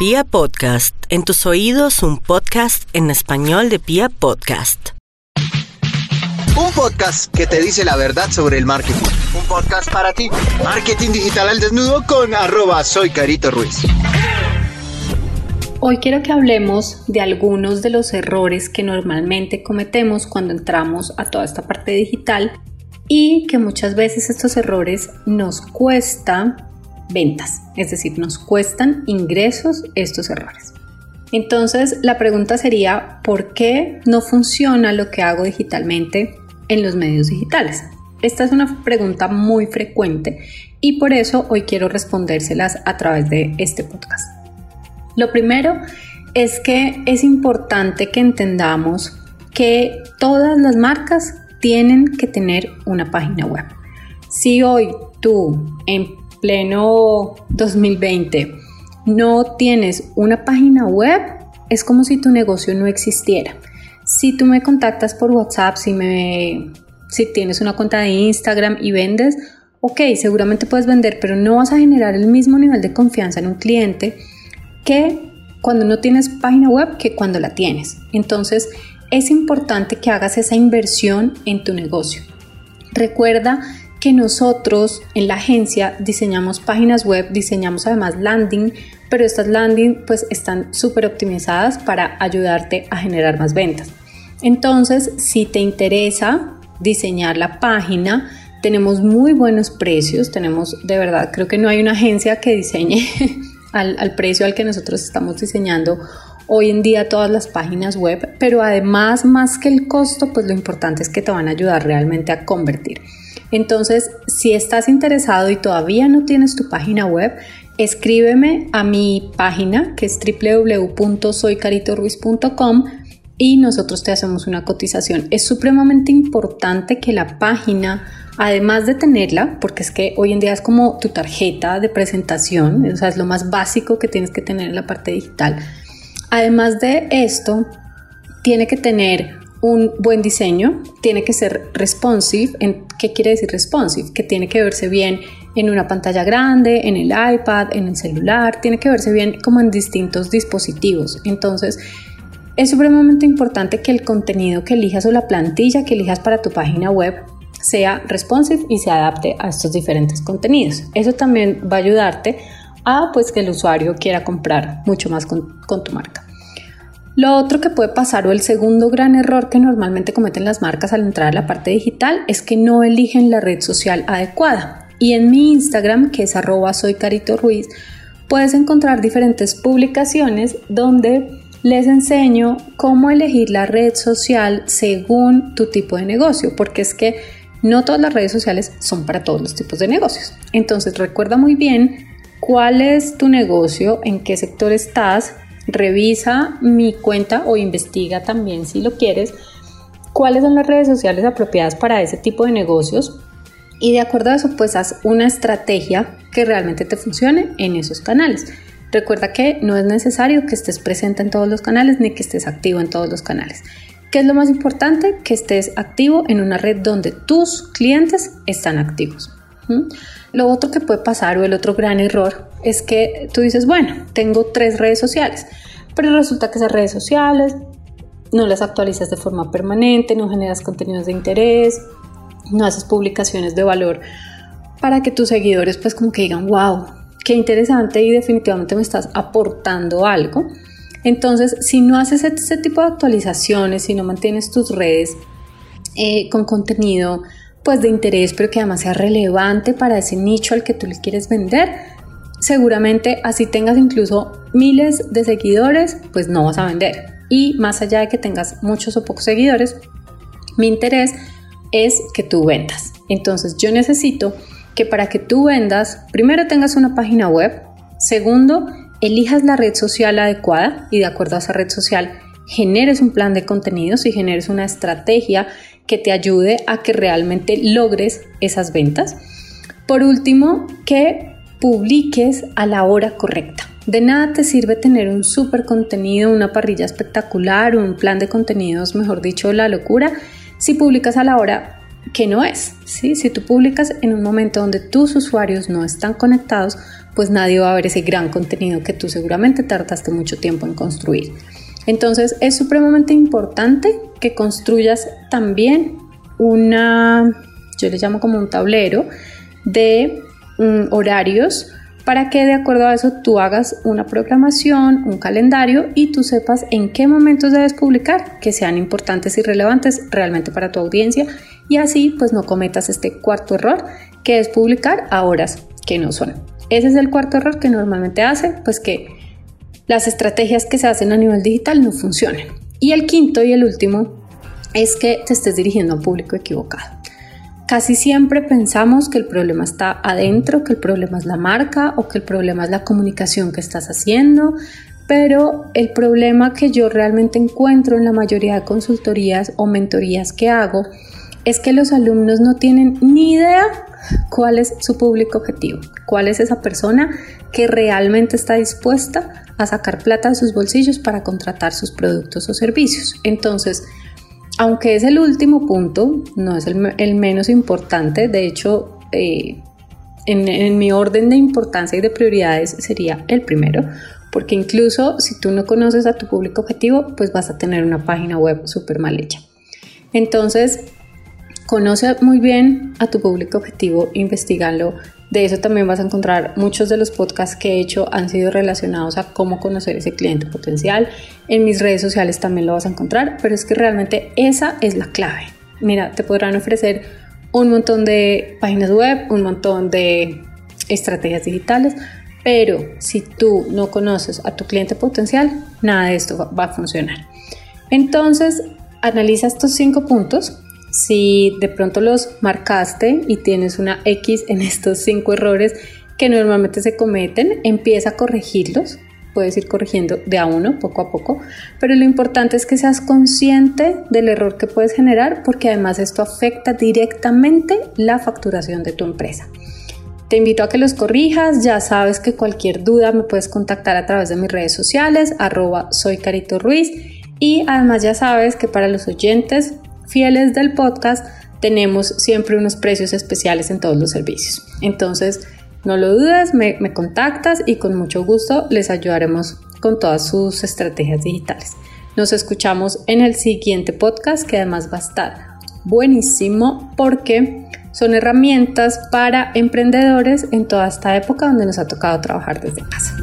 Pia Podcast, en tus oídos un podcast en español de Pia Podcast. Un podcast que te dice la verdad sobre el marketing. Un podcast para ti. Marketing digital al desnudo con arroba soy Carito Ruiz. Hoy quiero que hablemos de algunos de los errores que normalmente cometemos cuando entramos a toda esta parte digital y que muchas veces estos errores nos cuesta ventas, es decir, nos cuestan ingresos estos errores. Entonces, la pregunta sería, ¿por qué no funciona lo que hago digitalmente en los medios digitales? Esta es una pregunta muy frecuente y por eso hoy quiero respondérselas a través de este podcast. Lo primero es que es importante que entendamos que todas las marcas tienen que tener una página web. Si hoy tú en pleno 2020 no tienes una página web, es como si tu negocio no existiera. Si tú me contactas por WhatsApp, si, me, si tienes una cuenta de Instagram y vendes, ok, seguramente puedes vender, pero no vas a generar el mismo nivel de confianza en un cliente que cuando no tienes página web que cuando la tienes. Entonces, es importante que hagas esa inversión en tu negocio. Recuerda que nosotros en la agencia diseñamos páginas web, diseñamos además landing, pero estas landing pues están súper optimizadas para ayudarte a generar más ventas. Entonces, si te interesa diseñar la página, tenemos muy buenos precios, tenemos de verdad, creo que no hay una agencia que diseñe al, al precio al que nosotros estamos diseñando hoy en día todas las páginas web, pero además más que el costo, pues lo importante es que te van a ayudar realmente a convertir. Entonces, si estás interesado y todavía no tienes tu página web, escríbeme a mi página que es www.soycaritoruiz.com y nosotros te hacemos una cotización. Es supremamente importante que la página, además de tenerla, porque es que hoy en día es como tu tarjeta de presentación, o sea, es lo más básico que tienes que tener en la parte digital. Además de esto, tiene que tener un buen diseño tiene que ser responsive. ¿En ¿Qué quiere decir responsive? Que tiene que verse bien en una pantalla grande, en el iPad, en el celular, tiene que verse bien como en distintos dispositivos. Entonces, es supremamente importante que el contenido que elijas o la plantilla que elijas para tu página web sea responsive y se adapte a estos diferentes contenidos. Eso también va a ayudarte a pues que el usuario quiera comprar mucho más con tu marca. Lo otro que puede pasar o el segundo gran error que normalmente cometen las marcas al entrar a la parte digital es que no eligen la red social adecuada. Y en mi Instagram, que es arroba soy Carito Ruiz, puedes encontrar diferentes publicaciones donde les enseño cómo elegir la red social según tu tipo de negocio, porque es que no todas las redes sociales son para todos los tipos de negocios. Entonces recuerda muy bien cuál es tu negocio, en qué sector estás revisa mi cuenta o investiga también si lo quieres cuáles son las redes sociales apropiadas para ese tipo de negocios y de acuerdo a eso pues haz una estrategia que realmente te funcione en esos canales. Recuerda que no es necesario que estés presente en todos los canales ni que estés activo en todos los canales. ¿Qué es lo más importante? Que estés activo en una red donde tus clientes están activos. Lo otro que puede pasar o el otro gran error es que tú dices, bueno, tengo tres redes sociales, pero resulta que esas redes sociales no las actualizas de forma permanente, no generas contenidos de interés, no haces publicaciones de valor para que tus seguidores pues como que digan, wow, qué interesante y definitivamente me estás aportando algo. Entonces, si no haces ese tipo de actualizaciones, si no mantienes tus redes eh, con contenido pues de interés, pero que además sea relevante para ese nicho al que tú le quieres vender, seguramente así tengas incluso miles de seguidores, pues no vas a vender. Y más allá de que tengas muchos o pocos seguidores, mi interés es que tú vendas. Entonces yo necesito que para que tú vendas, primero tengas una página web, segundo, elijas la red social adecuada y de acuerdo a esa red social generes un plan de contenidos y generes una estrategia que te ayude a que realmente logres esas ventas. Por último, que publiques a la hora correcta. De nada te sirve tener un súper contenido, una parrilla espectacular, un plan de contenidos, mejor dicho, la locura, si publicas a la hora que no es. ¿sí? Si tú publicas en un momento donde tus usuarios no están conectados, pues nadie va a ver ese gran contenido que tú seguramente tardaste mucho tiempo en construir. Entonces es supremamente importante que construyas también una, yo le llamo como un tablero de mm, horarios para que de acuerdo a eso tú hagas una programación, un calendario y tú sepas en qué momentos debes publicar que sean importantes y relevantes realmente para tu audiencia y así pues no cometas este cuarto error que es publicar a horas que no son. Ese es el cuarto error que normalmente hace pues que las estrategias que se hacen a nivel digital no funcionen. Y el quinto y el último es que te estés dirigiendo a un público equivocado. Casi siempre pensamos que el problema está adentro, que el problema es la marca o que el problema es la comunicación que estás haciendo, pero el problema que yo realmente encuentro en la mayoría de consultorías o mentorías que hago es que los alumnos no tienen ni idea cuál es su público objetivo, cuál es esa persona que realmente está dispuesta a sacar plata de sus bolsillos para contratar sus productos o servicios. Entonces, aunque es el último punto, no es el, menos importante, de hecho, eh, en, en mi orden de importancia y de prioridades sería el primero, porque incluso si tú no conoces a tu público objetivo, pues vas a tener una página web súper mal hecha. Entonces, conoce muy bien a tu público objetivo, investigalo, de eso también vas a encontrar muchos de los podcasts que he hecho han sido relacionados a cómo conocer ese cliente potencial. En mis redes sociales también lo vas a encontrar, pero es que realmente esa es la clave. Mira, te podrán ofrecer un montón de páginas web, un montón de estrategias digitales, pero si tú no conoces a tu cliente potencial, nada de esto va a funcionar. Entonces, analiza estos cinco puntos si de pronto los marcaste y tienes una X en estos cinco errores que normalmente se cometen, empieza a corregirlos. Puedes ir corrigiendo de a uno, poco a poco, pero lo importante es que seas consciente del error que puedes generar porque además esto afecta directamente la facturación de tu empresa. Te invito a que los corrijas, ya sabes que cualquier duda me puedes contactar a través de mis redes sociales, arroba soy Carito Ruiz y además ya sabes que para los oyentes fieles del podcast, tenemos siempre unos precios especiales en todos los servicios. Entonces, no lo dudes, me, me, contactas y con mucho gusto les ayudaremos con todas sus estrategias digitales. Nos escuchamos en el siguiente podcast que además va a estar buenísimo porque son herramientas para emprendedores en toda esta época donde nos ha tocado trabajar desde casa.